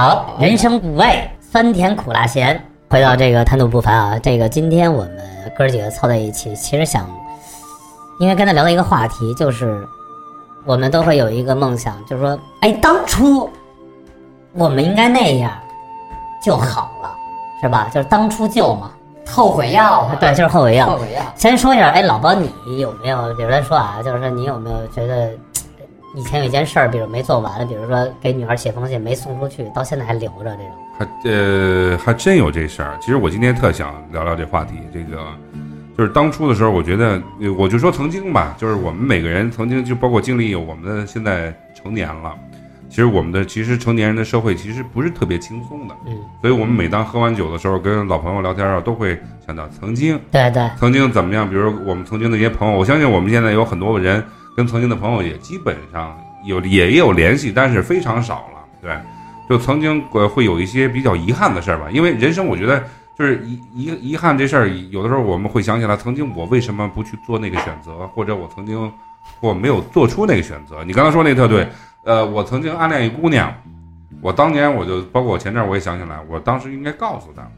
好，人生五味，酸甜苦辣咸。回到这个谈吐不凡啊，这个今天我们哥几个凑在一起，其实想，因为跟他聊的一个话题就是，我们都会有一个梦想，就是说，哎，当初我们应该那样就好了，是吧？就是当初就嘛，后悔药啊，对，就是后悔药。后悔药。先说一下，哎，老包，你有没有，比如来说啊，就是说你有没有觉得以前有一件事儿，比如没做完，比如说给女孩写封信没送出去，到现在还留着这种？还呃还真有这事儿。其实我今天特想聊聊这话题，这个就是当初的时候，我觉得呃我就说曾经吧，就是我们每个人曾经就包括经历我们的现在成年了。其实我们的其实成年人的社会其实不是特别轻松的，嗯，所以我们每当喝完酒的时候，跟老朋友聊天啊，都会想到曾经对对，曾经怎么样？比如我们曾经的一些朋友，我相信我们现在有很多人跟曾经的朋友也基本上有也有联系，但是非常少了。对，就曾经呃会有一些比较遗憾的事儿吧，因为人生我觉得就是遗遗遗憾这事儿，有的时候我们会想起来，曾经我为什么不去做那个选择，或者我曾经或没有做出那个选择。你刚才说那特对，呃，我曾经暗恋一姑娘。我当年我就包括我前阵儿我也想起来，我当时应该告诉她，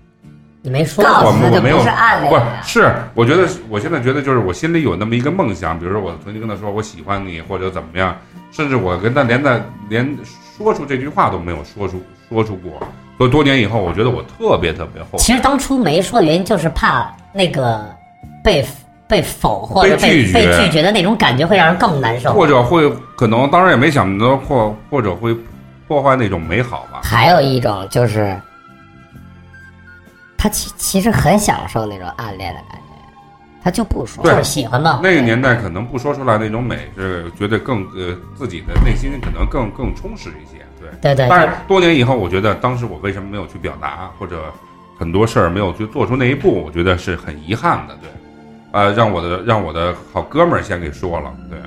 你没说告我诉他就们我没有不是暗恋不是，是，我觉得我现在觉得就是我心里有那么一个梦想，比如说我曾经跟他说我喜欢你或者怎么样，甚至我跟他连在连说出这句话都没有说出说出过。所以多年以后，我觉得我特别特别后悔。其实当初没说的原因就是怕那个被被否或者被被拒绝被拒绝的那种感觉会让人更难受。或者会可能，当然也没想到或或者会破坏那种美好吧。还有一种就是，他其其实很享受那种暗恋的感觉，他就不说。就是喜欢嘛。那个年代可能不说出来那种美，是觉得更呃自己的内心可能更更充实一些。对，对对，但是多年以后，我觉得当时我为什么没有去表达，或者很多事儿没有去做出那一步，我觉得是很遗憾的。对，呃，让我的让我的好哥们儿先给说了，对，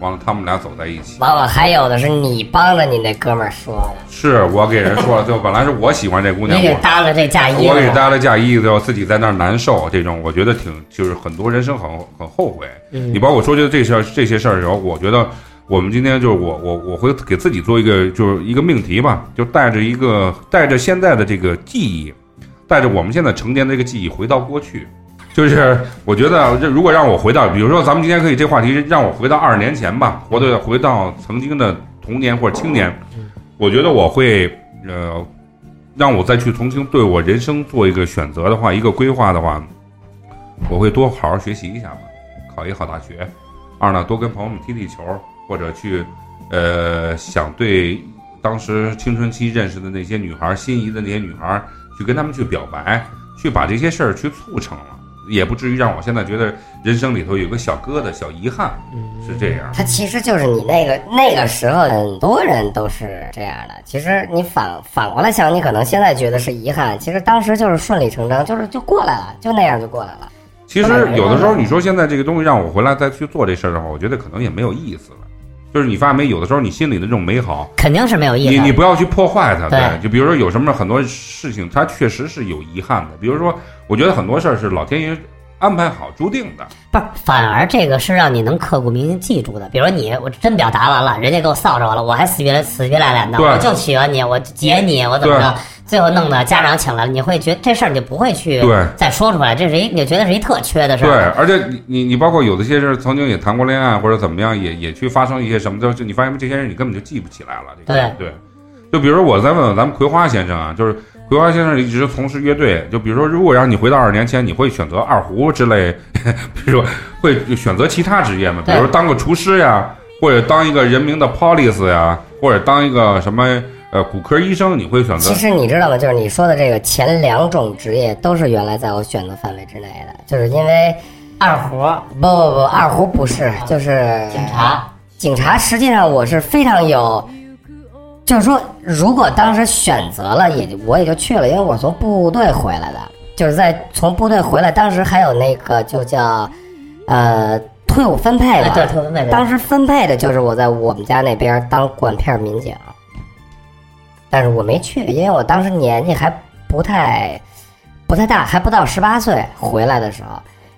完了他们俩走在一起，完了还有的是你帮着你那哥们儿说的，是我给人说了，就本来是我喜欢这姑娘，你给搭了这嫁衣。我给搭了嫁衣，最后自己在那儿难受，这种我觉得挺就是很多人生很很后悔。嗯你包括说这这事儿这些事儿的时候，我觉得我们今天就是我我我会给自己做一个就是一个命题吧，就带着一个带着现在的这个记忆，带着我们现在成年的这个记忆回到过去。就是我觉得，这如果让我回到，比如说咱们今天可以这话题让我回到二十年前吧，或者回到曾经的童年或者青年，我觉得我会呃，让我再去重新对我人生做一个选择的话，一个规划的话，我会多好好学习一下吧，考一个好大学。二呢，多跟朋友们踢踢球，或者去呃想对当时青春期认识的那些女孩、心仪的那些女孩，去跟她们去表白，去把这些事儿去促成了，也不至于让我现在觉得人生里头有个小疙瘩、小遗憾，是这样。他其实就是你那个那个时候，很多人都是这样的。其实你反反过来想，你可能现在觉得是遗憾，其实当时就是顺理成章，就是就过来了，就那样就过来了。其实有的时候，你说现在这个东西让我回来再去做这事儿的话，我觉得可能也没有意思了。就是你发现没，有的时候你心里的这种美好，肯定是没有意义。你你不要去破坏它。对就比如说有什么很多事情，它确实是有遗憾的。比如说，我觉得很多事儿是老天爷安排好注定的。不是，反而这个是让你能刻骨铭心记住的。比如你，我真表达完了，人家给我臊着我了，我还死皮赖死皮赖脸的，我就喜欢你，我结你，我怎么着，最后弄得家长请来了，你会觉得这事儿你就不会去对再说出来，这是一你就觉得是一特缺的事儿对。，而且你你你包括有的些人曾经也谈过恋爱或者怎么样，也也去发生一些什么，就是你发现这些人你根本就记不起来了。对对，就比如我再问问咱们葵花先生啊，就是葵花先生一直从事乐队，就比如说如果让你回到二十年前，你会选择二胡之类，比如说会选择其他职业吗？比如说当个厨师呀，或者当一个人民的 police 呀，或者当一个什么呃骨科医生，你会选择其？实你知道吗？就是你说的这个前两种职业都是原来在我选择范围之内的，就是因为二胡、不不不，二胡不是，就是警察，警察实际上我是非常有，就是说，如果当时选择了，也就我也就去了，因为我从部队回来的，就是在从部队回来，当时还有那个就叫，呃，退伍分配哎，的，对，特分配。当时分配的就是我在我们家那边当管片民警，但是我没去，因为我当时年纪还不太不太大，还不到十八岁回来的时候。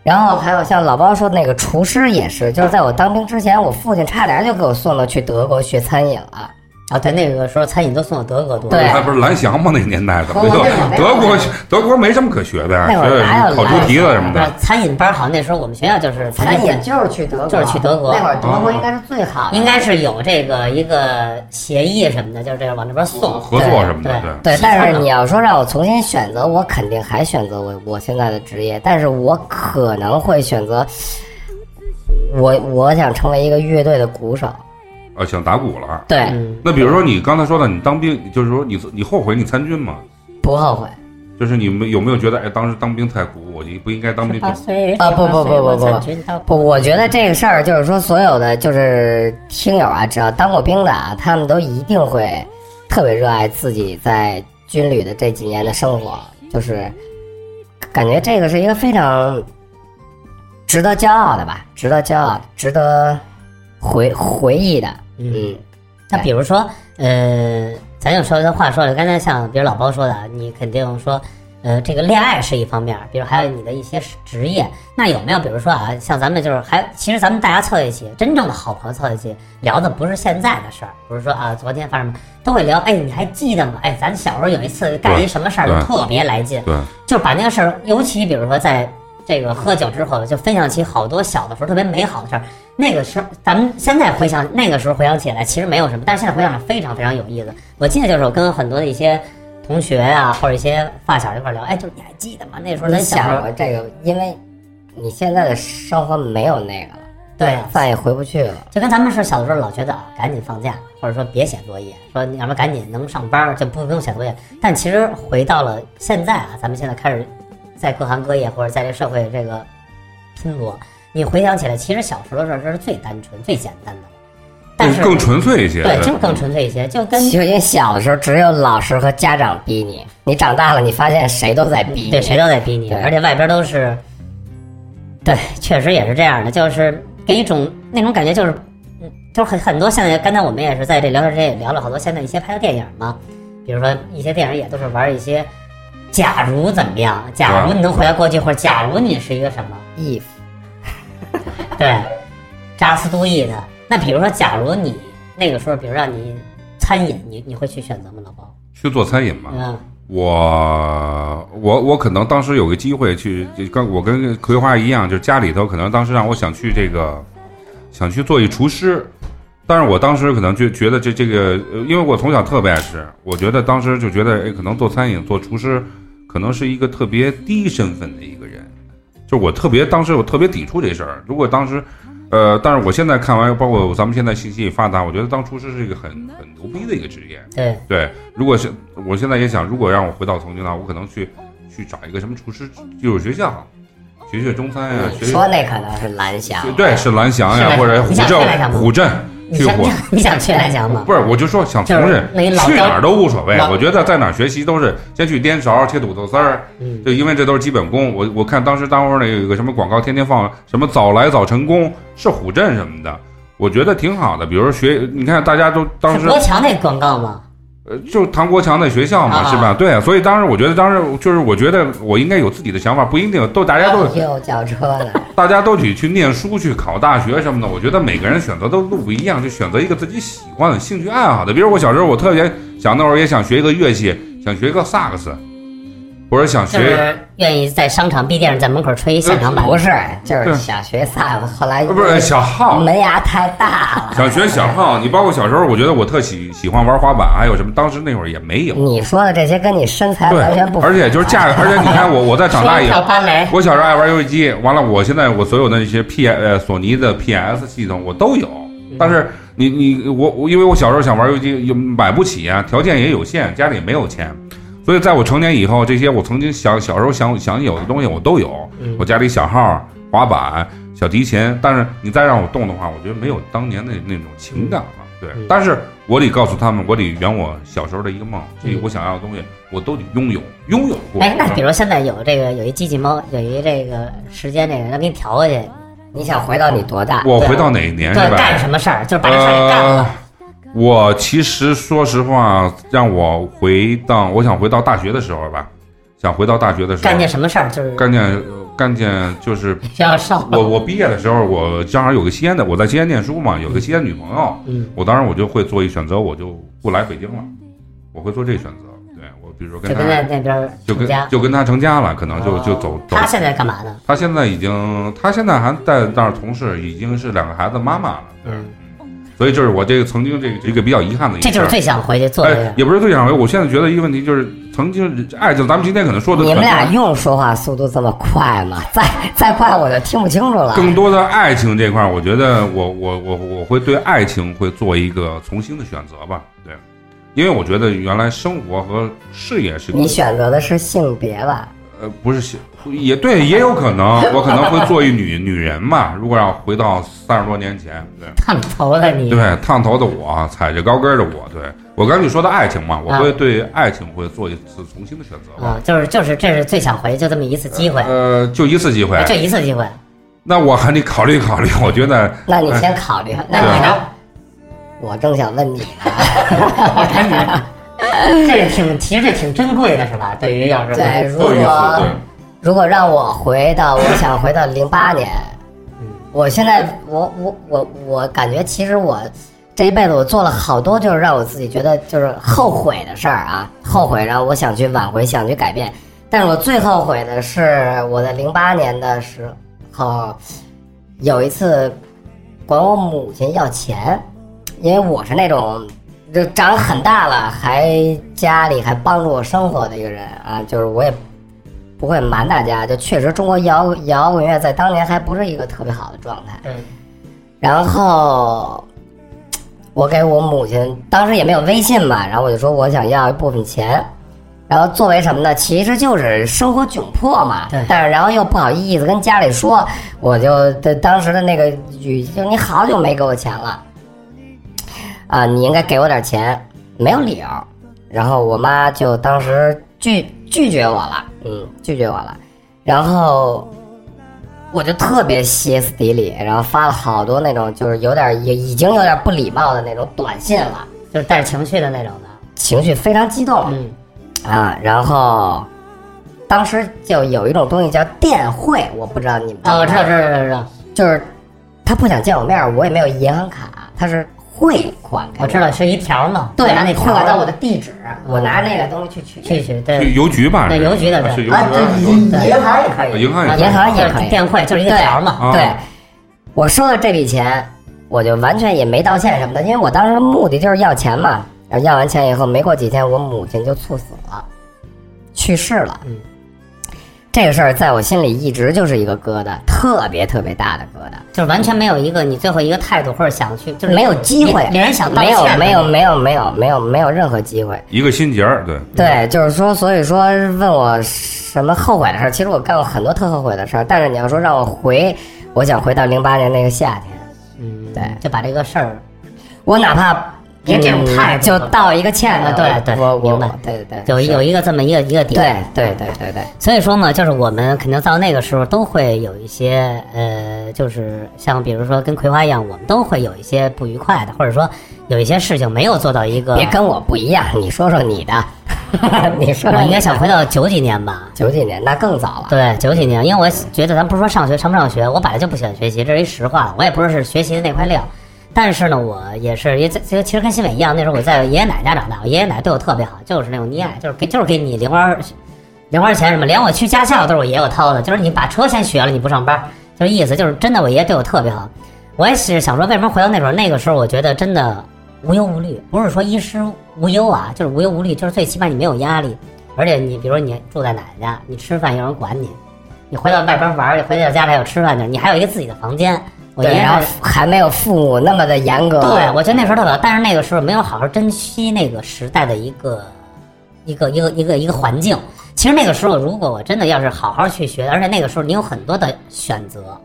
然后还有像老包说的那个厨师也是，就是在我当兵之前，我父亲差点就给我送到去德国学餐饮了。啊，对，那个时候餐饮都送到德国多。对那不是蓝翔吗？那个年代的，德国德国没什么可学的呀，那会儿哪有烤猪蹄子什么不是的。餐饮班，好像那时候我们学校就是餐饮饮，就是去德国，就是去德国那会儿德国应该是最好的，应该是有这个一个协议什么的，就是这个往那边送。合作什么的，对，但是你要说让我重新选择，我肯定还选择我我现在的职业，但是我可能会选择，我我想成为一个乐队的鼓手。啊，想打鼓了。对，嗯，那比如说你刚才说的，你当兵，就是说你你后悔你参军吗？不后悔。就是你们有没有觉得，哎，当时当兵太苦，我就不应该当兵？啊不不不不不不，我觉得这个事儿就是说，所有的就是听友啊，只要当过兵的啊，他们都一定会特别热爱自己在军旅的这几年的生活，就是感觉这个是一个非常值得骄傲的吧，值得骄傲，值得回回忆的。嗯，那比如说，呃，咱就说这话说了，刚才像比如老包说的，你肯定说，呃，这个恋爱是一方面，比如还有你的一些职业，那有没有比如说啊，像咱们就是还，其实咱们大家凑一起，真正的好朋友凑一起聊的不是现在的事儿，不是说啊昨天发生什么，都会聊，哎，你还记得吗？哎，咱小时候有一次干一什么事儿，特别来劲，对，就把那个事儿，尤其比如说在这个喝酒之后，就分享起好多小的时候特别美好的事儿。那个时候，咱们现在回想那个时候回想起来，其实没有什么，但是现在回想非常非常有意思。我记得就是我跟很多的一些同学啊，或者一些发小一块聊，哎，就你还记得吗？那时候你咱小时候想过，这个，因为你现在的生活没有那个了，对，再也回不去了。就跟咱们是小的时候老觉得啊，赶紧放假，或者说别写作业，说你要不然赶紧能上班就不不用写作业。但其实回到了现在啊，咱们现在开始在各行各业或者在这社会这个拼搏，你回想起来，其实小时候的事儿这是最单纯、最简单的，但是更更纯粹一些。对，就是更纯粹一些，就跟其实你小的时候只有老师和家长逼你，你长大了，你发现谁都在逼你。对谁都在逼你，而且外边都是，对，确实也是这样的，就是给一种那种感觉，就是，嗯，就是很很多现在，刚才我们也是在这聊天之间也聊了好多现在一些拍的电影嘛，比如说一些电影也都是玩一些，假如怎么样，假如你能回到过去，或者假如你是一个什么，if 对，just do it。那比如说，假如你那个时候，比如让你餐饮，你你会去选择吗，老包？去做餐饮吗，嗯，我我我可能当时有个机会去，就跟我跟葵花一样，就是家里头可能当时让我想去这个，想去做一厨师，但是我当时可能就觉得这这个，呃因为我从小特别爱吃，我觉得当时就觉得，哎，可能做餐饮做厨师，可能是一个特别低身份的一个人，就我特别当时我特别抵触这事儿。如果当时，呃，但是我现在看完，包括咱们现在信息也发达，我觉得当厨师是一个很很牛逼的一个职业。对，对，如果是我现在也想，如果让我回到曾经的话，我可能去去找一个什么厨师技术学校，学学中餐呀、学学你说那可能是蓝翔，对是蓝翔呀，是或者虎镇虎镇 你想去火。你想去蓝翔吗？不是，我就说想从就是事，那一老高去哪儿都无所谓。我觉得在哪儿学习都是先去颠勺、切土豆丝儿，嗯就因为这都是基本功。我我看当时单位儿那有一个什么广告，天天放什么早来早成功，是虎镇什么的，我觉得挺好的。比如说学，你看大家都当是时国强那广告吗？呃，就唐国强在学校嘛，啊是吧？对，所以当时我觉得，当时就是我觉得我应该有自己的想法，不一定都大家都又叫车了。大家都去去念书、去考大学什么的。我觉得每个人选择的路不一样，就选择一个自己喜欢的兴趣爱好的。比如我小时候，我特别想那会儿也想学一个乐器，想学一个萨克斯，或者想学愿意在商场闭店在门口吹一现场版。不是，就是想学萨克斯，后来呃不是小号，门牙太大了。想学小号。你包括小时候，我觉得我特喜喜欢玩滑板，还有什么，当时那会儿也没有。你说的这些跟你身材完全不，符而且就是架，而且你看我我在长大以后 我小时候爱玩游戏机，完了，我现在我所有的那些 P 呃索尼的 PS 系统我都有，但是你你我我因为我小时候想玩游戏机，又买不起啊，条件也有限，家里也没有钱，所以在我成年以后，这些我曾经想小时候想想有的东西我都有，我家里小号、滑板、小提琴，但是你再让我动的话，我觉得没有当年的那种情感了。对，但是我得告诉他们，我得圆我小时候的一个梦，这我想要的东西，我都得拥有，拥有过。哎，那比如现在有这个有一机器猫，有一这个时间这个，那给你调过去，你想回到你多大？我回到哪一年对，吧？干什么事儿，就是把这事儿给干了。呃，我其实说实话，让我回到，我想回到大学的时候吧，想回到大学的时候干件什么事儿，就是干件，呃干件就是。我我毕业的时候，我正好有个西安的，我在西安念书嘛，有个西安女朋友，嗯，我当时我就会做一选择，我就不来北京了，我会做这个选择。对我，比如说跟就跟在他那边就跟成家。就跟他成家了，可能就就走走。他现在干嘛呢？他现在已经，他现在还在那儿从事，已经是两个孩子妈妈了。对，嗯，所以就是我这个曾经这个一个比较遗憾的一个。这就是最想回去做的哎，也不是最想回，我现在觉得一个问题就是，曾经爱情，咱们今天可能说的你们俩用说话速度这么快吗？再再快我就听不清楚了。更多的爱情这块儿，我觉得我我我我会对爱情会做一个重新的选择吧，对，因为我觉得原来生活和事业是你选择的是性别吧？呃不是性也对，也有可能 我可能会做一女女人嘛，如果要回到三十多年前，对烫头的你，对，烫头的我，踩着高跟的我，对我刚才你说的爱情嘛，我啊会对爱情会做一次重新的选择吧，啊，就是就是这是最想回，就这么一次机会，呃，就一次机会，就一次机会。那我还得考虑考虑，我觉得那你先考虑。那你呢？我正想问你呢。我看你，这挺其实这挺珍贵的是吧？对于要是对，如果。如果让我回到，我 想回到零八年，我现在我我我我感觉其实我这一辈子我做了好多就是让我自己觉得就是后悔的事儿啊，后悔，然后我想去挽回，想去改变，但是我最后悔的是我在零八年的时候有一次管我母亲要钱，因为我是那种。就长很大了，还家里还帮助我生活的一个人啊，就是我也不会瞒大家，就确实中国摇摇滚乐在当年还不是一个特别好的状态。嗯，然后我给我母亲，当时也没有微信嘛，然后我就说我想要一部分钱，然后作为什么呢？其实就是生活窘迫嘛。对但是然后又不好意思跟家里说，我就的当时的那个语气，就你好久没给我钱了，啊，你应该给我点钱，没有理由。然后我妈就当时拒拒绝我了，嗯，拒绝我了。然后我就特别歇斯底里，然后发了好多那种就是有点也已经有点不礼貌的那种短信了，就是带着情绪的那种的。情绪非常激动嗯，啊。然后当时就有一种东西叫电汇，我不知道你们哦，我知道，知道，知道，知道，就是他不想见我面，我也没有银行卡，他是汇款给我知道是一条嘛，对，拿那条汇款到我的地址，我拿着那个东西去取。去去，去对，邮局吧？对邮局的对啊，是邮局对，银银行也可以，银行也银行也可以，电汇就是一个条嘛。啊对，我收了这笔钱，我就完全也没道歉什么的，因为我当时目的就是要钱嘛。然后要完钱以后，没过几天，我母亲就猝死了，去世了。嗯，这个事儿在我心里一直就是一个疙瘩，特别特别大的疙瘩。就是完全没有一个你最后一个态度或者想去，就是没有机会连人想道没有没有没有没有没有没有任何机会。一个心结儿，对，对，就是说，所以说问我什么后悔的事儿，其实我干过很多特后悔的事儿，但是你要说让我回，我想回到零八年那个夏天，嗯，对就把这个事儿我哪怕别这种嗯态度就道一个歉嘛对对我我明白对对对，有是有一个这么一个一个点。对对对对对，所以说嘛，就是我们肯定到那个时候都会有一些呃，就是像比如说跟葵花一样，我们都会有一些不愉快的，或者说有一些事情没有做到一个。别跟我不一样，你说说你的，你说说我应该想回到九几年吧。九几年，那更早了。对，九几年，因为我觉得咱不是说上学上不上学，我本来就不喜欢学习，这是一实话，我也不是是学习的那块料。但是呢，我也是也这这其实跟新伟一样，那时候我在爷爷奶奶家长大，我爷爷奶奶对我特别好，就是那种溺爱，就是给就是给你零花零花钱什么，连我去驾校都是我爷爷我掏的，就是你把车先学了，你不上班，就是意思就是真的，我爷爷对我特别好。我也是想说，为什么回到那时候？那个时候我觉得真的无忧无虑，不是说衣食无忧啊，就是无忧无虑，就是最起码你没有压力，而且你比如你住在奶奶家，你吃饭有人管你，你回到外边玩儿，回到家里还有吃饭去，你还有一个自己的房间。我爷对，爷然后还没有父母那么的严格。对，我觉得那时候特别好，但是那个时候没有好好珍惜那个时代的一个一个一个一个一个环境。其实那个时候，如果我真的要是好好去学，而且那个时候你有很多的选择，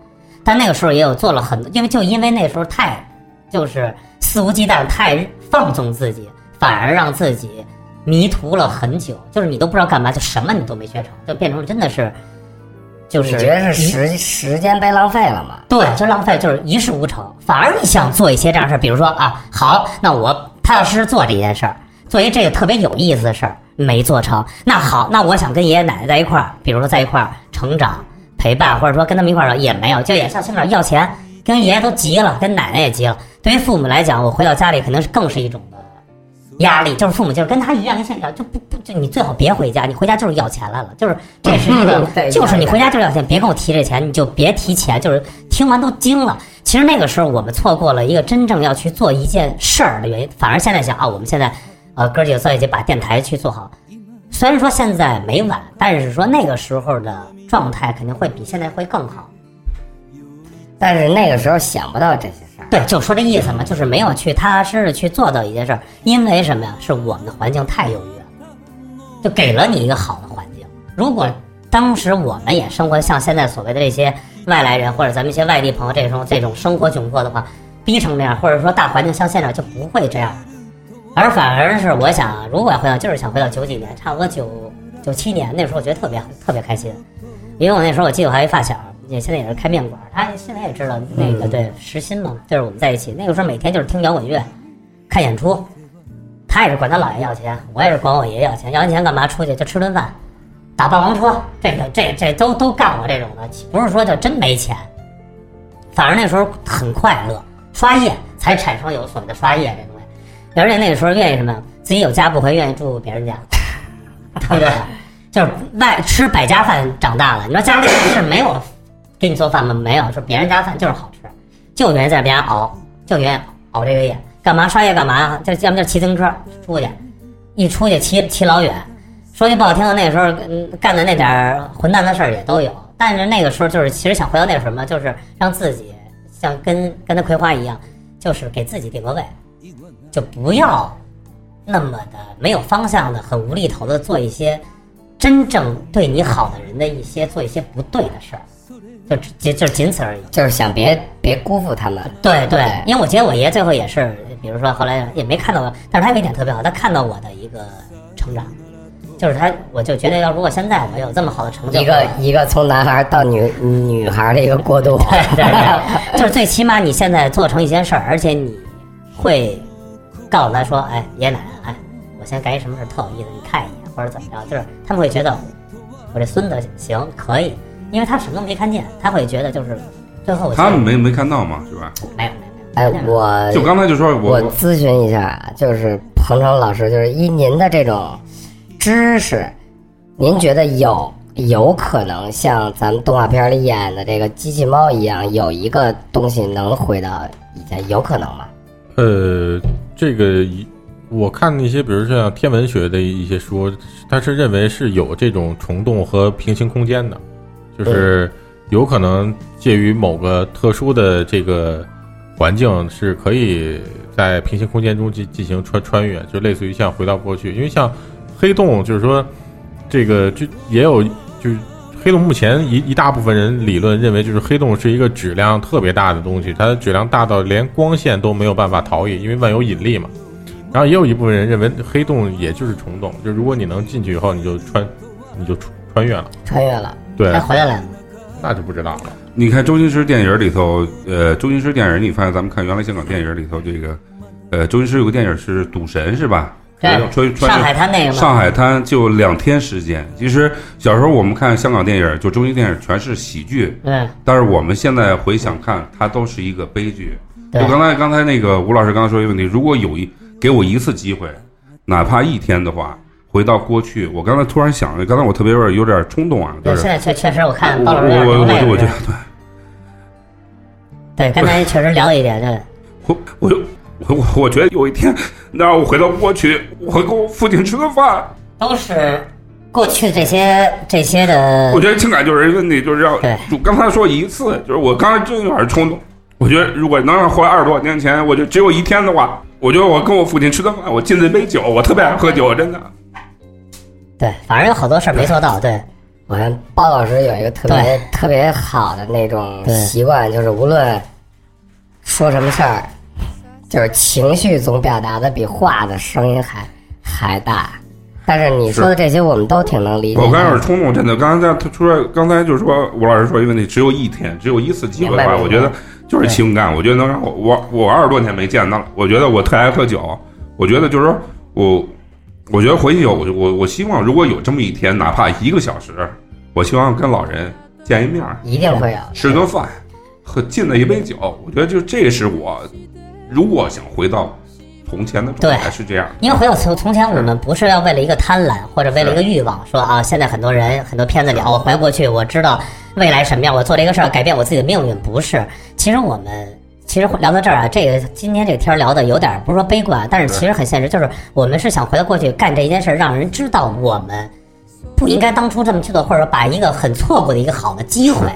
但那个时候也有做了很多，因为就因为那时候太就是肆无忌惮，太放纵自己，反而让自己迷途了很久，就是你都不知道干嘛，就什么你都没学成，就变成真的是就是你觉得是时时间被浪费了嘛？对，就浪费，就是一事无成。反而你想做一些这样事儿，比如说啊，好，那我踏踏实实做这件事儿，做一这个特别有意思的事儿，没做成。那好，那我想跟爷爷奶奶在一块儿，比如说在一块儿成长，陪伴，或者说跟他们一块儿也没有，就也像现在要钱，跟爷爷都急了，跟奶奶也急了。对于父母来讲，我回到家里肯定是更是一种的压力，就是父母就是跟他一样，跟现在就不不就你最好别回家，你回家就是要钱来了，就是这是一个 就是你回家就是要钱，别跟我提这钱，你就别提钱，就是听完都惊了。其实那个时候我们错过了一个真正要去做一件事儿的原因，反而现在想啊，我们现在呃哥几个在一起把电台去做好，虽然说现在没晚，但是说那个时候的状态肯定会比现在会更好。但是那个时候想不到这些。对，就说这意思嘛，就是没有去踏踏实实去做到一件事儿，因为什么呀？是我们的环境太优越了，就给了你一个好的环境。如果当时我们也生活像现在所谓的这些外来人或者咱们一些外地朋友这种这种生活窘迫的话，逼成这样，或者说大环境像现在就不会这样。而反而是我想，如果要回到就是想回到九几年，差不多九九七年那时候，我觉得特别特别开心，因为我那时候我记得我还有一发小，也现在也是开面馆，他现在也知道那个对时薪嘛，就是我们在一起那个时候每天就是听摇滚乐，看演出，他也是管他姥爷要钱，我也是管我爷爷要钱，要完钱干嘛？出去就吃顿饭，打霸王车，这个这这都都干过这种的，不是说就真没钱，反正那时候很快乐，刷夜才产生有所谓的刷夜这东西，而且那个时候愿意什么，自己有家不回，愿意住别人家，对不对？就是外吃百家饭长大了，你说家里是没有给你做饭吗？没有，说别人家饭就是好吃，就愿意在别人熬，就愿意熬这个夜，干嘛刷夜干嘛呀？就要么就骑自行车出去，一出去骑骑老远。说句不好听的，那个时候干的那点儿混蛋的事儿也都有，但是那个时候就是其实想回到那个什么，就是让自己像跟跟那葵花一样，就是给自己定个位，就不要那么的没有方向的、很无厘头的做一些真正对你好的人的一些做一些不对的事儿，就只就就仅此而已。就是想别别辜负他们。对对对，因为我觉得我爷最后也是，比如说后来也没看到我，但是他有一点特别好，他看到我的一个成长，就是他，我就觉得要如果现在我有这么好的成就，一个一个从男孩到女女孩的一个过渡。对 对对，就是最起码你现在做成一件事儿，而且你会告诉他说，哎，爷爷奶奶，哎，我现在干一什么事儿特有意思，你看一眼或者怎么着，就是他们会觉得我这孙子行可以，因为他什么都没看见，他会觉得就是最后他们没没看到嘛，是吧？没有没有没有，哎，我就刚才就说我我咨询一下啊，就是彭程老师，就是依您的这种知识，您觉得有有可能像咱们动画片里演的这个机器猫一样，有一个东西能回到以前，有可能吗？呃，这个一我看那些，比如像天文学的一些书，他是认为是有这种虫洞和平行空间的，就是有可能介于某个特殊的这个环境，是可以在平行空间中进进行穿穿越，就类似于像回到过去。因为像黑洞，就是说这个就也有就是。黑洞目前一一大部分人理论认为，就是黑洞是一个质量特别大的东西，它的质量大到连光线都没有办法逃逸，因为万有引力嘛。然后也有一部分人认为黑洞也就是虫洞，就如果你能进去以后，你就穿，你就穿穿越了。穿越了，对还，回来了。那就不知道了。你看周星驰电影里头，呃，周星驰电影，你发现咱们看原来香港电影里头这个，呃，周星驰有个电影是《赌神》是吧？对穿穿上海滩那个嘛，上海滩就两天时间。其实小时候我们看香港电影，就周星电影全是喜剧，对但是我们现在回想看，它都是一个悲剧。就对刚才刚才那个吴老师刚才说一个问题，如果有一给我一次机会，哪怕一天的话，回到过去，我刚才突然想，刚才我特别有点有点冲动啊，就对，是现在确确实我看我包老师有点我我我我觉得对。对，刚才确实聊了一点，对。我我就我我我觉得有一天那让我回到过去，我跟我父亲吃个饭。都是过去这些这些的我，觉得情感就是一个问题，就是要对就刚才说一次，就是我刚才真有点冲动。我觉得如果能让回二十多年前，我就只有一天的话，我觉得我跟我父亲吃顿饭，我敬这杯酒，我特别爱喝酒，真的。对，反正有好多事儿没做到，对我看包老师有一个特别特别好的那种习惯，就是无论说什么事儿，就是情绪总表达的比话的声音还还大。但是你说的这些，我们都挺能理解我刚有点。冲动，真的。刚才在他说，刚才就是说吴老师说一个问题，只有一天，只有一次机会的话，我觉得就是情感。我觉得能让我我我二十多年没见到了，我觉得我特爱喝酒，我觉得就是说我，我觉得回去有我我我希望如果有这么一天，哪怕一个小时，我希望跟老人见见一面儿，一定会有。吃顿饭，喝敬了一杯酒，我觉得就这是我如果想回到从前的状态对是这样。因为回到从从前，我们不是要为了一个贪婪或者为了一个欲望，说啊，现在很多人很多片子里啊，我回过去，我知道未来什么样，我做这个事儿改变我自己的命运，不是。其实我们其实聊到这儿啊，这个今天这个天儿聊的有点儿不是说悲观，但是其实很现实，就是我们是想回到过去干这一件事儿，让人知道我们不应该当初这么去做，或者把一个很错过的一个好的机会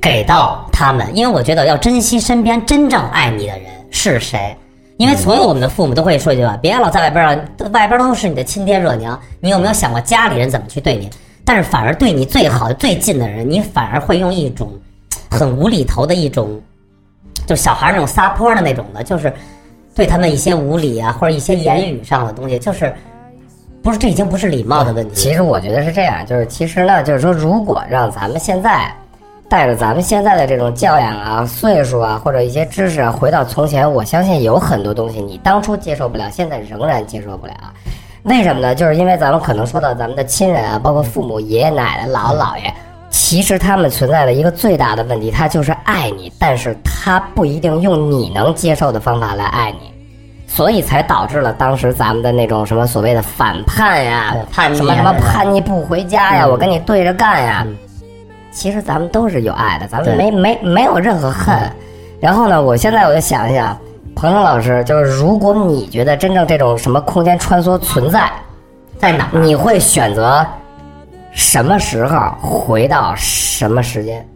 给到他们，因为我觉得要珍惜身边真正爱你的人是谁。因为所有我们的父母都会说一句话：别老在外边儿啊，外边儿都是你的亲爹热娘。你有没有想过家里人怎么去对你？但是反而对你最好的、最近的人，你反而会用一种很无厘头的一种，就小孩那种撒泼的那种的，就是对他们一些无理啊，或者一些言语上的东西，就是不是这已经不是礼貌的问题。其实我觉得是这样，就是其实呢，就是说，如果让咱们现在带着咱们现在的这种教养啊、岁数啊，或者一些知识啊，回到从前，我相信有很多东西你当初接受不了，现在仍然接受不了。为什么呢？就是因为咱们可能说到咱们的亲人啊，包括父母、爷爷奶奶、姥姥姥爷，其实他们存在的一个最大的问题，他就是爱你，但是他不一定用你能接受的方法来爱你。所以才导致了当时咱们的那种什么所谓的反叛呀、叛逆什么什么叛逆不回家呀，嗯我跟你对着干呀嗯。其实咱们都是有爱的，咱们没没没有任何恨。然后呢，我现在我就想一想，彭程老师，就是如果你觉得真正这种什么空间穿梭存在，在哪？你会选择什么时候回到什么时间？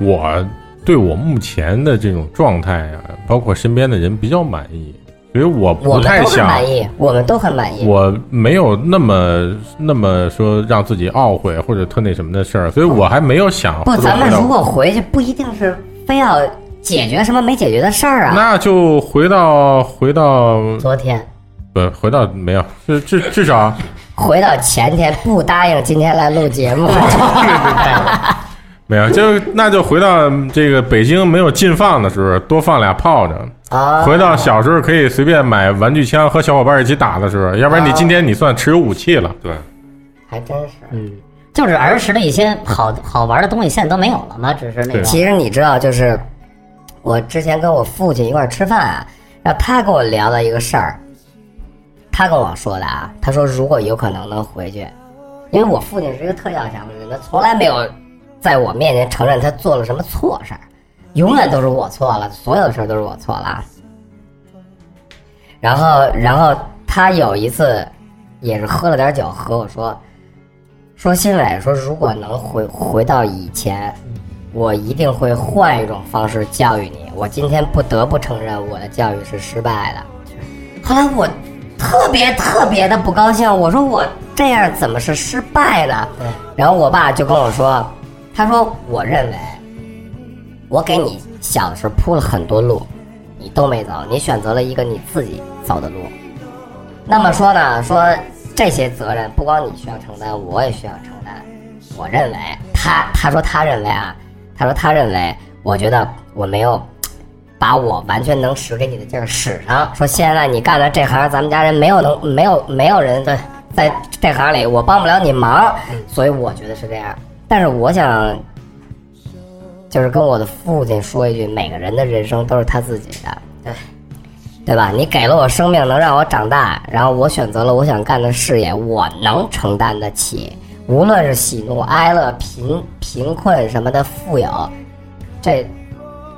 我对我目前的这种状态啊，包括身边的人比较满意，所以我我不太想，满意，我们都很满意。我没有那么那么说让自己懊悔或者特那什么的事儿，所以我还没有想不，咱们如果回去，不一定是非要解决什么没解决的事儿啊。那就回到回到昨天不回到没有，至至至少回到前天不答应今天来录节目，没有，就那就回到这个北京没有禁放的时候，多放俩炮仗。啊，回到小时候可以随便买玩具枪和小伙伴一起打的时候，要不然你今天你算持有武器了。对，还真是。嗯，就是儿时的一些好好玩的东西，现在都没有了吗？只是那个其实你知道，就是我之前跟我父亲一块儿吃饭啊，然后他跟我聊了一个事儿，他跟我说的啊，他说如果有可能能回去，因为我父亲是一个特要强的人，他从来没有在我面前承认他做了什么错事儿，永远都是我错了，所有的事儿都是我错了。然后，然后他有一次也是喝了点酒，和我说，说新伟说如果能回回到以前，我一定会换一种方式教育你。我今天不得不承认我的教育是失败的。后来我特别特别的不高兴，我说我这样怎么是失败呢？对然后我爸就跟我说，他说我认为我给你小的时候铺了很多路，你都没走，你选择了一个你自己走的路。那么说呢，说这些责任不光你需要承担，我也需要承担。我认为他他说他认为啊，他说他认为，我觉得我没有把我完全能使给你的劲儿使上。说现在你干的这行，咱们家人没有能没有没有人在在这行里，我帮不了你忙，所以我觉得是这样。但是我想，就是跟我的父亲说一句，每个人的人生都是他自己的，对对吧？你给了我生命，能让我长大，然后我选择了我想干的事业，我能承担得起，无论是喜怒哀乐、贫贫困什么的，富有，这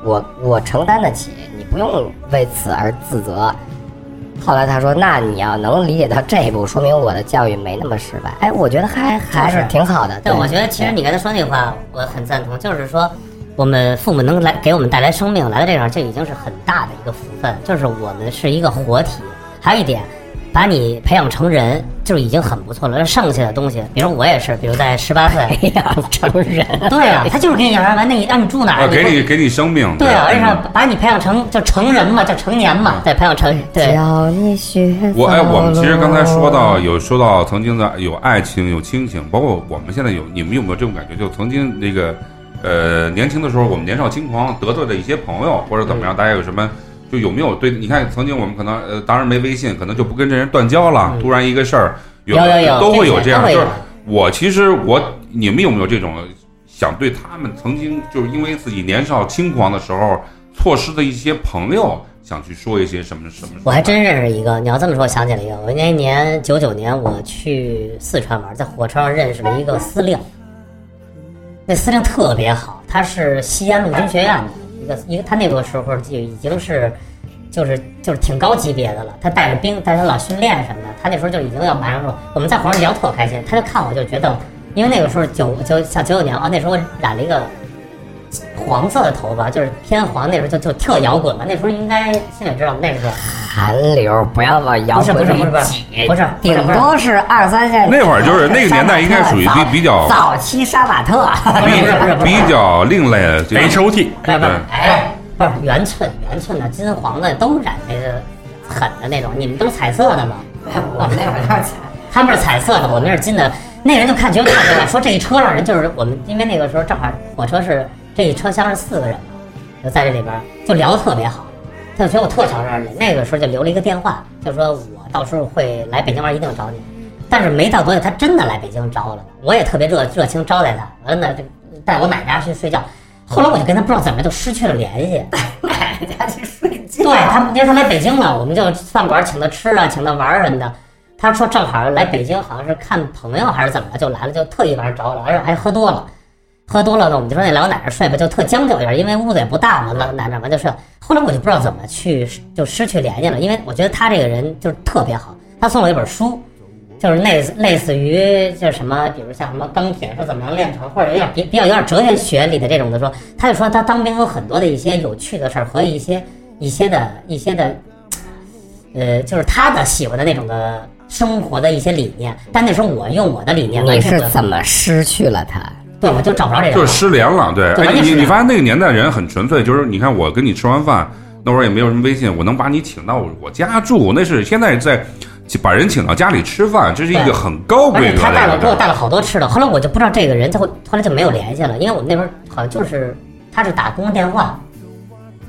我我承担得起，你不用为此而自责。后来他说：“那你要能理解到这一步，说明我的教育没那么失败。”哎，我觉得还还是挺好的。但，我觉得其实你刚才说那话，我很赞同，就是说，我们父母能来给我们带来生命，来到这上，这已经是很大的一个福分，就是我们是一个活体。还有一点，把你培养成人，就已经很不错了。剩下的东西，比如我也是，比如在十八岁，培养成人，对啊，他就是给你养完，那你让你住哪儿？啊，给你给你生命，对啊，而且把你培养成叫成人嘛，叫成年嘛，对，培养成对。教你学我哎，我们其实刚才说到有说到曾经的有爱情有亲情，包括我们现在有你们有没有这种感觉？就曾经那个呃年轻的时候，我们年少轻狂得罪了一些朋友或者怎么样，大家有什么？就有没有对？你看，曾经我们可能呃，当然没微信，可能就不跟这人断交了。突然一个事儿，有有有有都会有这样。就是我其实我你们有没有这种想对他们曾经就是因为自己年少轻狂的时候错失的一些朋友，想去说一些什么什么？我还真认识一个，你要这么说，我想起来一个，我那年九九年我去四川玩，在火车上认识了一个司令，那司令特别好，他是西安陆军学院的一个一个，他那个时候就已经是。就是就是挺高级别的了，他带着兵，带他老训练什么的，他那时候就已经要马上说，我们在皇上聊特开心，他就看我就觉得，因为那个时候九九像九九年啊，那时候染了一个黄色的头发，就是偏黄，那时候就就特摇滚嘛，那时候应该心里知道那时候韩流，不要往摇滚里挤，不是顶多是二三线。那会儿就是那个年代，应该属于比比较早期杀马特，比比较另类，没抽屉，对吧？哎。不是圆寸，圆寸的金黄的都染那个狠的那种，你们都是彩色的吗？我们那会儿是彩，他们是彩色的，我们是金的。那人就看觉得特别说这一车上人就是我们，因为那个时候正好火车是这一车厢是四个人嘛，就在这里边就聊得特别好，他就觉得我特想认识你。那个时候就留了一个电话，就说我到时候会来北京玩，一定找你。但是没到多久，他真的来北京找我了，我也特别热热情招待他，完了呢，这带我奶家去睡觉。后来我就跟他不知道怎么就失去了联系，奶奶家去睡觉。对他，因为他来北京了，我们就饭馆请他吃啊，请他玩什么的。他说正好来北京，好像是看朋友还是怎么了，就来了，就特意晚上找我了，而且还喝多了。喝多了呢，我们就说那老奶奶睡吧，就特将就一点，因为屋子也不大嘛，老奶奶完就睡。后来我就不知道怎么去就失去联系了，因为我觉得他这个人就是特别好，他送我一本书。就是类似类似于就是什么，比如像什么钢铁是怎么炼成，或者有点比比较有点哲学学里的这种的说，他就说他当兵有很多的一些有趣的事儿和一些一些的一些的，呃，就是他的喜欢的那种的生活的一些理念。但那时候我用我的理念，你是怎么失去了他？对，我就找不着这人，就是失联了。对，哎，你你发现那个年代人很纯粹，就是你看我跟你吃完饭那会儿也没有什么微信，我能把你请到我家住，那是现在在。把人请到家里吃饭，这是一个很高规格的。他带了给我带了好多吃的，后来我就不知道这个人，他后后来就没有联系了，因为我们那边好像就是他是打公用电话，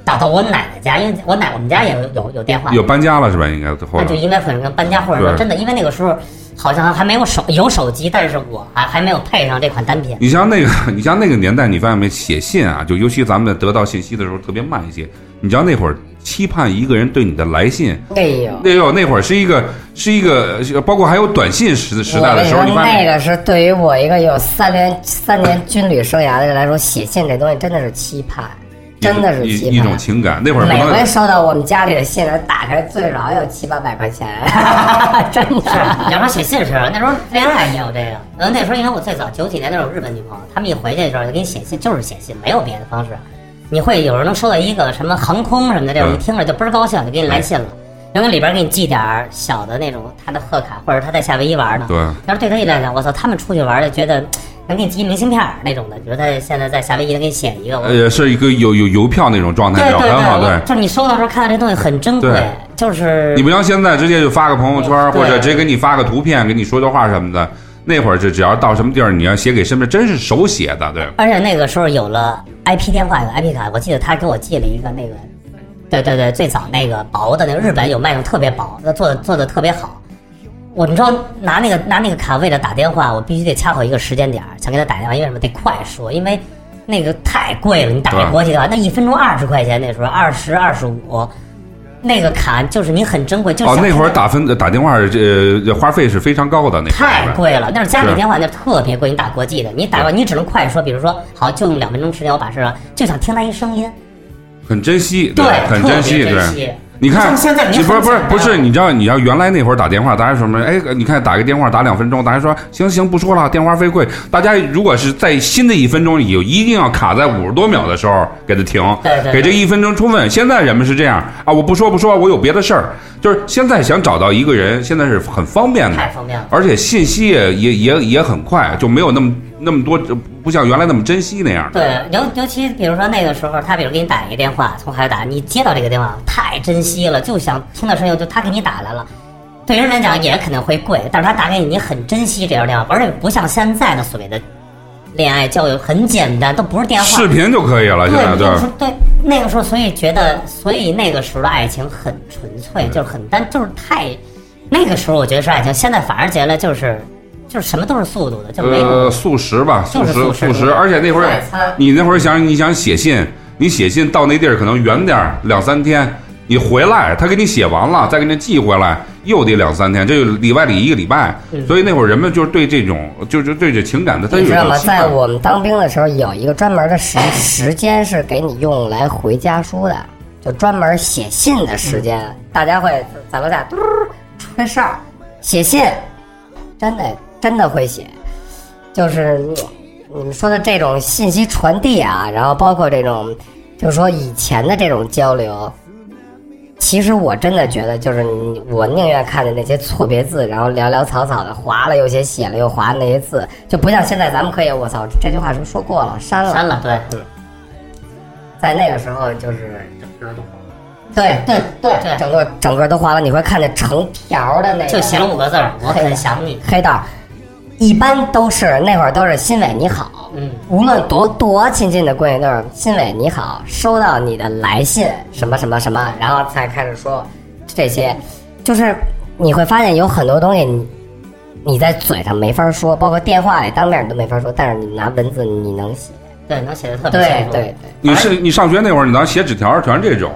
打到我奶奶家，因为我奶我们家也有有有电话。有搬家了是吧？应该那就应该可能搬家，或者说真的，因为那个时候好像还没有手有手机，但是我还还没有配上这款单品。你像那个，你像那个年代，你发现没？写信啊，就尤其咱们得到信息的时候特别慢一些。你知道那会儿。期盼一个人对你的来信，哎呦，哎呦，那会儿是一个是一个，包括还有短信时时代的时候，那个是对于我一个有三年三年军旅生涯的人来说，写信这东西真的是期盼，真的是期盼一种情感。那会儿每回收到我们家里的信，打开最少有七八百块钱，真的。你要说写信是那时候恋爱也有这个，嗯，那时候因为我最早九几年那种日本女朋友，他们一回去的时候就给你写信，就是写信，没有别的方式。你会有人能收到一个什么航空什么的这种，一听着就倍儿高兴，就给你来信了。然后里边给你寄点小的那种他的贺卡，或者他在夏威夷玩呢。对。要是对他一来讲，我操，他们出去玩就觉得能给你寄明信片那种的。比如他现在在夏威夷，能给你写一个。呃，是一个有有邮票那种状态，很好。对。就是你收到时候看到这东西很珍贵，就是。你不像现在直接就发个朋友圈，或者直接给你发个图片，给你说句话什么的。那会儿就只要到什么地儿，你要写给身边，真是手写的，对。而且那个时候有了 IP 电话，有 IP 卡，我记得他给我寄了一个那个，对对对，最早那个薄的那个，日本有卖那种特别薄，那做的做的特别好。我你知道拿那个拿那个卡为了打电话，我必须得掐好一个时间点儿想给他打电话，因为什么？得快说，因为那个太贵了，你打给国际的话，那一分钟二十块钱，那时候二十二十五。那个卡就是你很珍贵，就是哦，那会儿打分打电话，呃，花费是非常高的，那太贵了。那是家里电话，那特别贵。你打国际的，你打完你只能快说，比如说，好，就用两分钟时间我把事儿，就想听他一声音，很珍惜，对，很珍惜，对。你看，现在不是不是不是，你知道你要原来那会儿打电话，大家说什么？哎，你看打个电话打两分钟，大家说行行不说了，电话费贵。大家如果是在新的一分钟里，一定要卡在五十多秒的时候给它停，给这一分钟充分。现在人们是这样啊，我不说不说，我有别的事儿。就是现在想找到一个人，现在是很方便的，太方便了，而且信息也也也也很快，就没有那么那么多，不像原来那么珍惜那样。对，尤尤其比如说那个时候，他比如给你打一个电话，从海外打，你接到这个电话太珍惜了，就想听到声音，就他给你打来了，对人来讲也肯定会贵，但是他打给你，你很珍惜这条电话，而且不像现在的所谓的。恋爱交友很简单，都不是电话，视频就可以了。现在对对，那个时候，所以觉得，所以那个时候的爱情很纯粹，就是很单，就是太。那个时候我觉得是爱情，现在反而觉得就是就是什么都是速度的，就没有呃，速食吧，速食，速食。而且那会儿你那会儿想你想写信，你写信到那地儿可能远点儿两三天，你回来他给你写完了，再给你寄回来又得两三天，这就里外里一个礼拜。嗯所以那会儿人们就是对这种就是对这情感的，他有一你知道吗？在我们当兵的时候，有一个专门的时时间是给你用来回家书的，就专门写信的时间。大家会在楼下嘟儿吹哨儿写信，真的真的会写，就是你你们说的这种信息传递啊，然后包括这种，就是说以前的这种交流。其实我真的觉得，就是你，我宁愿看见那些错别字，然后潦潦草草的划了又写，写了又划那些字，就不像现在咱们可以，我操，这句话是不是说过了，删了。删了，对，嗯在那个时候就是，对对对对整个整个都划了，你会看见成条的那个，就写了五个字儿，我很想你。黑道，一般都是那会儿都是新伟你好，嗯，无论多多亲近的关系都是新伟你好，收到你的来信什么什么什么，然后才开始说这些，就是你会发现有很多东西你你在嘴上没法说，包括电话里当面你都没法说，但是你拿文字你能写，对，能写的特别对清楚。对对，你是你上学那会儿，你拿写纸条全是这种。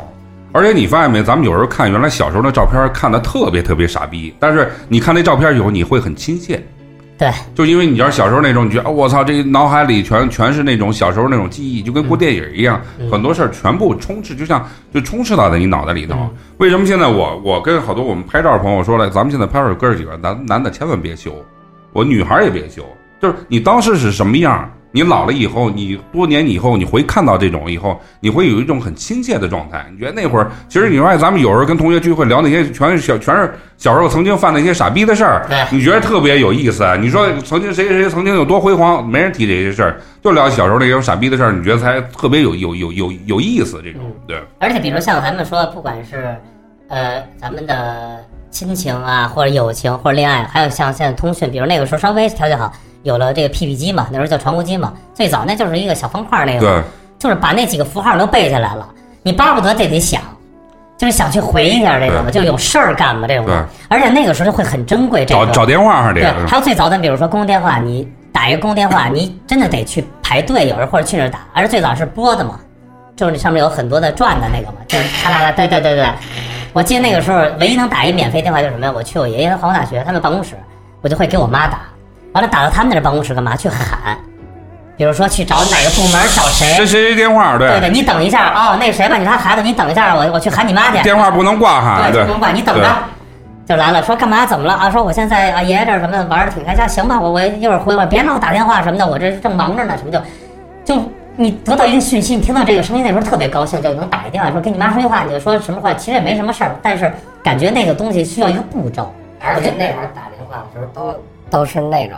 而且你发现没？咱们有时候看原来小时候的照片，看的特别特别傻逼，但是你看那照片以后，你会很亲切。对，就因为你要是小时候那种，你觉得、啊我操，这脑海里全全是那种小时候那种记忆，就跟过电影一样，很多事儿全部充斥，就像就充斥到在你脑袋里头。为什么现在我我跟好多我们拍照的朋友说了，咱们现在拍照哥儿几个男男的千万别修，我女孩儿也别修，就是你当时是什么样，你老了以后，你多年以后你回看到这种以后，你会有一种很亲切的状态。你觉得那会儿，其实你发现咱们有时候跟同学聚会聊那些全是小全是小时候曾经犯那些傻逼的事儿，对你觉得特别有意思。你说曾经谁谁谁曾经有多辉煌，没人提这些事儿，就聊小时候那些傻逼的事儿，你觉得才特别有有有有有意思。这种对，而且比如像咱们说，不管是呃咱们的亲情啊，或者友情，或者恋爱，还有像现在通讯，比如那个时候稍微条件好，有了这个 PP 机嘛，那时候叫传呼机嘛，最早那就是一个小方块儿那个，对，就是把那几个符号都背下来了，你巴不得这得想。就是想去回一下这种的，就有事儿干嘛这种的，而且那个时候就会很珍贵。这个找找电话还对得，还有最早的，比如说公共电话，你打一个公共电话，你真的得去排队，有人或者去那儿打，而且最早是拨的嘛，就是那上面有很多的转的那个嘛，就是咔啦啦，对对对对。我记得那个时候唯一能打一免费电话就是什么呀？我去我爷爷的华工大学他们办公室，我就会给我妈打，完了打到他们那儿办公室干嘛？去喊，比如说去找哪个部门找谁谁。谁谁电话对对，你等一下哦，那谁吧，你是他孩子，你等一下，我我去喊你妈去。电话不能挂哈，对，不能挂，你等着。就来了，说干嘛？怎么了啊？说我现在啊爷爷这儿什么的玩的挺开心，行吧，我我一会儿回来，别老打电话什么的，我这正忙着呢，什么就就你得到一个讯息，你听到这个声音那时候特别高兴，就能打一电话说跟你妈说句话，你就说什么话，其实也没什么事儿，但是感觉那个东西需要一个步骤，而且那会儿打电话的时候都都是那种，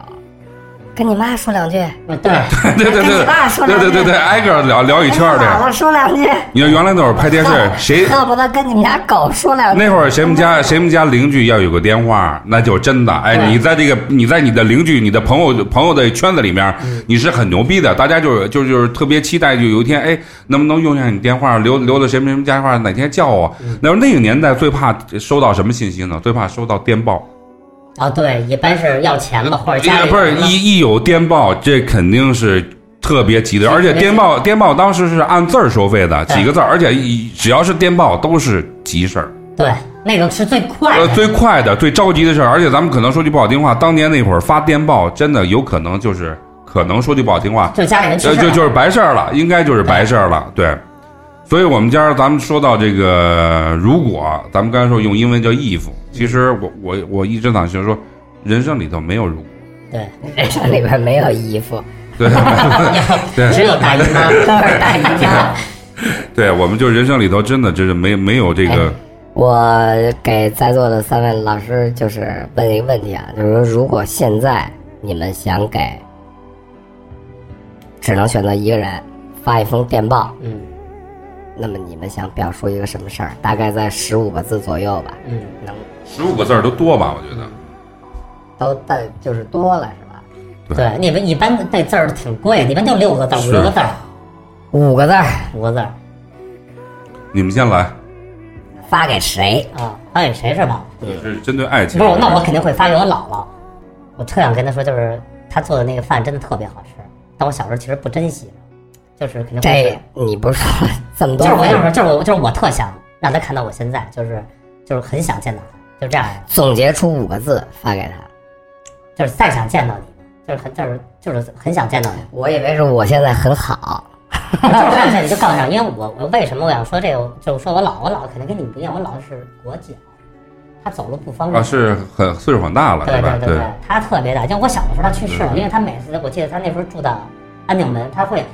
跟你妈说两句，嗯对，对对对跟你爸说两句对对对对，挨个聊聊一圈儿的。跟你姥姥说两句，你看原来那会儿拍电视，谁恨不得跟你们家狗说两句。那会儿谁们家谁们家邻居要有个电话，那就真的哎，你在这个你在你的邻居、你的朋友朋友的圈子里面，你是很牛逼的，大家就是就就是特别期待，就有一天哎，能不能用一下你电话，留留的谁们谁们家电话，哪天叫我。那时候那个年代最怕收到什么信息呢？最怕收到电报。啊对，一般是要钱嘛，或者家里不是一一有电报，这肯定是特别急的，而且电报电报当时是按字儿收费的，几个字儿，而且一只要是电报都是急事儿。对，那个是最快呃，最快的、最着急的事儿，而且咱们可能说句不好听话，当年那会儿发电报，真的有可能就是，可能说句不好听话，就家里人去呃，世了就就是白事儿了，应该就是白事儿了，对。所以我们家咱们说到这个，如果咱们刚才说用英文叫 if，其实我我我一直想就是说，人生里头没有如果，对，人生里边没有衣服，对。对只有大姨妈，都是大姨妈。对，我们就人生里头真的就是没没有这个，我给在座的三位老师就是问一个问题啊，就是说，如果现在你们想给只能选择一个人发一封电报，嗯那么你们想表述一个什么事儿？大概在十五个字左右吧，嗯，能十五个字儿都多吧？我觉得。都但就是多了是吧？对，你们一般那字儿挺贵，一般就六个字五个字儿、五个字儿五个字儿你们先来，发给谁？啊，发给谁是吧？是针对爱情。不是，那我肯定会发给我姥姥。我特想跟她说，就是她做的那个饭真的特别好吃，但我小时候其实不珍惜，就是肯定不这是。你不是说了 这么多就是我就是说，就是我就是我特想让他看到我现在，就是就是很想见到他，就这样，总结出五个字发给他。就是再想见到你，就是很就是就是很想见到你。我以为是我现在很好，就就告诉上，因为我我为什么我想说这个，就是说我老我老肯定跟你不一样，我老是跛脚，他走路不方便。啊，是很岁数很大了，对吧？对对，他特别大，就我小的时候他去世了，因为他每次我记得他那时候住到安定门，他会，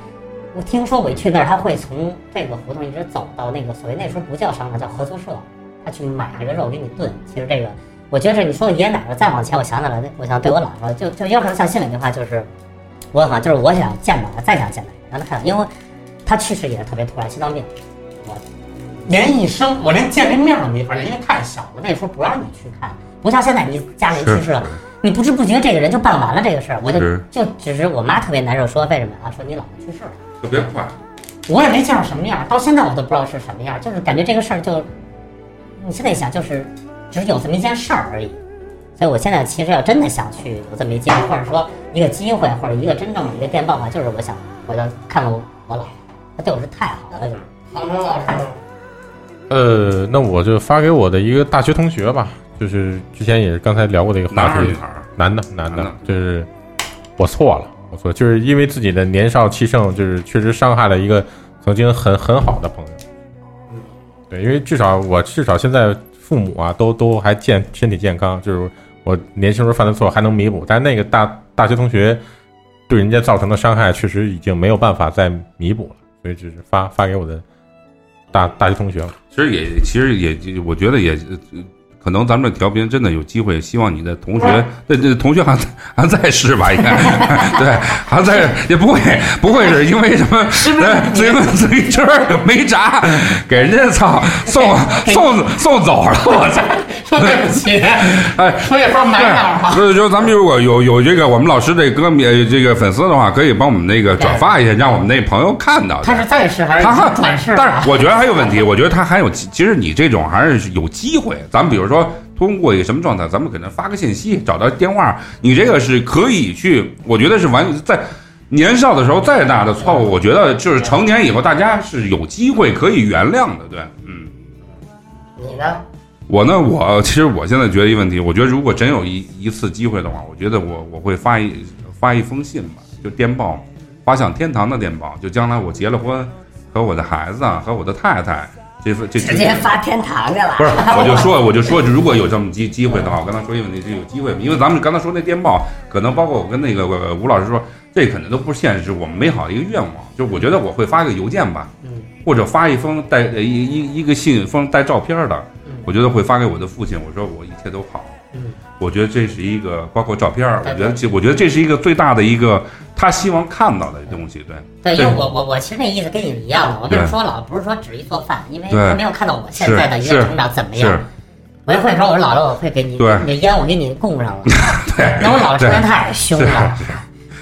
我听说我一去那儿，他会从这个胡同一直走到那个所谓那时候不叫商场叫合作社，他去买这个肉给你炖。其实这个我觉得是你说的爷爷奶奶，再往前我想起来了，我想对我姥姥，就就有可能像心里那话，就是我好像就是我想见到他，再想见到他，让他看到，因为他去世也是特别突然，心脏病，我连一生我连见这面都没法见，因为太小了，那时候不让你去看，不像现在你家里人去世了，你不知不觉这个人就办完了这个事儿，我就就只是我妈特别难受，说为什么啊？说你姥姥去世了。特别快。我也没见着什么样，到现在我都不知道是什么样，就是感觉这个事儿就，你现在一想就是，只是有这么一件事儿而已。所以我现在其实要真的想去有这么一机会，或者说一个机会，或者一个真正的一个电报的话，就是我想我要看看我我姥他，对我是太好了，就是。黄忠老师，呃，那我就发给我的一个大学同学吧，就是之前也是刚才聊过的一个话题男的男的，就是我错了，我错，就是因为自己的年少气盛，就是确实伤害了一个曾经很很好的朋友。对，因为至少我至少现在父母啊都都还健身体健康，就是我年轻时候犯的错还能弥补，但那个大大学同学对人家造成的伤害确实已经没有办法再弥补了，所以只是发发给我的大大学同学了。其实也，其实也，我觉得也，呃可能咱们这调频真的有机会，希望你的同学，这这同学还在还在世吧？应该 对，还在，也不会不会是因为什么呃自行自行车没闸，给人家操送送送走了，我操！说对不起，哎，我也不知道买哪儿哈。所以说咱们如果有有这个我们老师这歌这个粉丝的话，可以帮我们那个转发一下，让我们那朋友看到。他是在世还是转世？但是我觉得还有问题，我觉得他还有，其实你这种还是有机会。咱们比如说通过一个什么状态，咱们给他发个信息，找到电话，你这个是可以去，我觉得是完在年少的时候再大的错误，我觉得就是成年以后大家是有机会可以原谅的，对，嗯。你呢？我呢，我其实我现在觉得一个问题，我觉得如果真有一一次机会的话，我觉得我我会发一发一封信吧，就电报，发向天堂的电报，就将来我结了婚，和我的孩子啊，和我的太太，这份这直接发天堂去了。不是，我就说我就说，如果有这么机机会的话，我跟他说一个问题，是有机会，因为咱们刚才说那电报，可能包括我跟那个呃吴老师说，这可能都不是现实，我们美好的一个愿望，就我觉得我会发一个邮件吧，嗯或者发一封带呃一一一个信封带照片的，我觉得会发给我的父亲，我说我一切都好。嗯，我觉得这是一个包括照片儿，我觉得这我觉得这是一个最大的一个他希望看到的东西，对对，因为我我我其实那意思跟你一样的，我跟你说老不是说只一做饭，因为他没有看到我现在的一个成长怎么样。我也会说，我说姥姥，我会给你对。你的烟，我给你供上了。对。那我姥姥实在太凶了，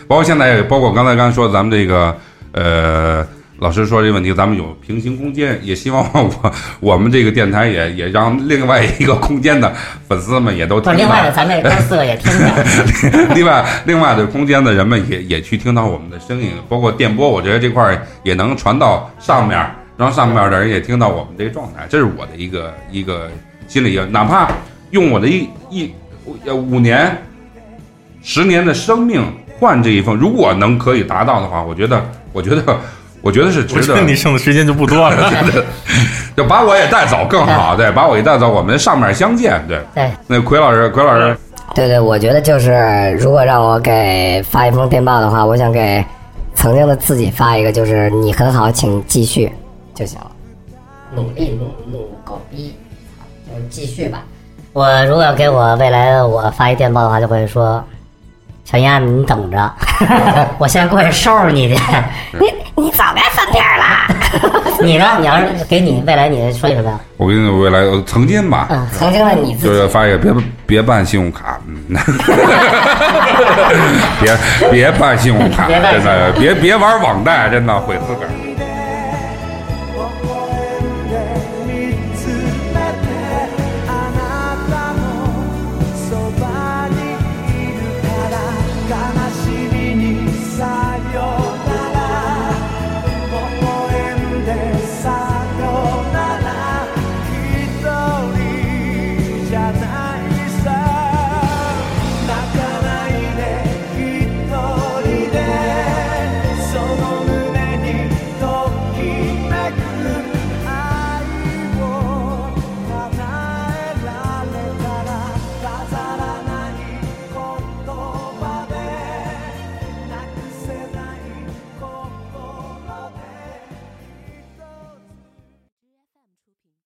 包括现在，包括刚才刚才说咱们这个呃。老师说这个问题，咱们有平行空间，也希望我我们这个电台也也让另外一个空间的粉丝们也都听到另外的，咱这哥四个也听到。另外，另外的空间的人们也也去听到我们的声音，包括电波，我觉得这块儿也能传到上面，让上面的人也听到我们这个状态，这是我的一个一个心理，哪怕用我的一一呃五年、十年的生命换这一份，如果能可以达到的话，我觉得，我觉得，我觉得是值得我觉得。你剩的时间就不多了。就把我也带走更好，对，把我也带走，我们上面相见，对。对，那奎老师，奎老师，对对，我觉得就是，如果让我给发一封电报的话，我想给曾经的自己发一个，就是你很好，请继续就行了。努力努努狗逼，就是继续吧。我如果要给我未来的我发一电报的话，就会说：“小燕子，你等着，我现在过去收拾你去。你你早该翻篇了。你呢？你要是给你未来，你说一什么呀？我跟你未来呃曾经吧，嗯，曾经的你自己就是发一个别别办信用卡，嗯，别别办信用卡，真的别别玩网贷，真的毁自个儿。